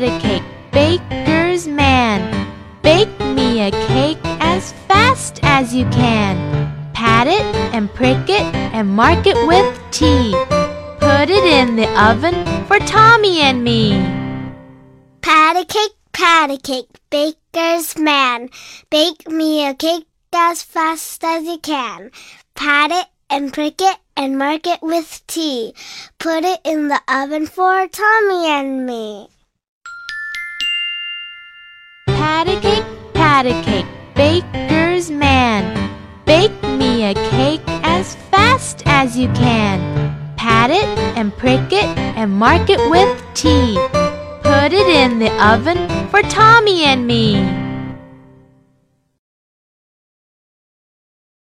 pat a cake, baker's man. Bake me a cake as fast as you can. Pat it and prick it and mark it with T. Put it in the oven for Tommy and me. Pat a cake, pat a cake, baker's man. Bake me a cake as fast as you can. Pat it and prick it and mark it with T. Put it in the oven for Tommy and me. Pat a cake, baker's man. Bake me a cake as fast as you can. Pat it and prick it and mark it with T. Put it in the oven for Tommy and me.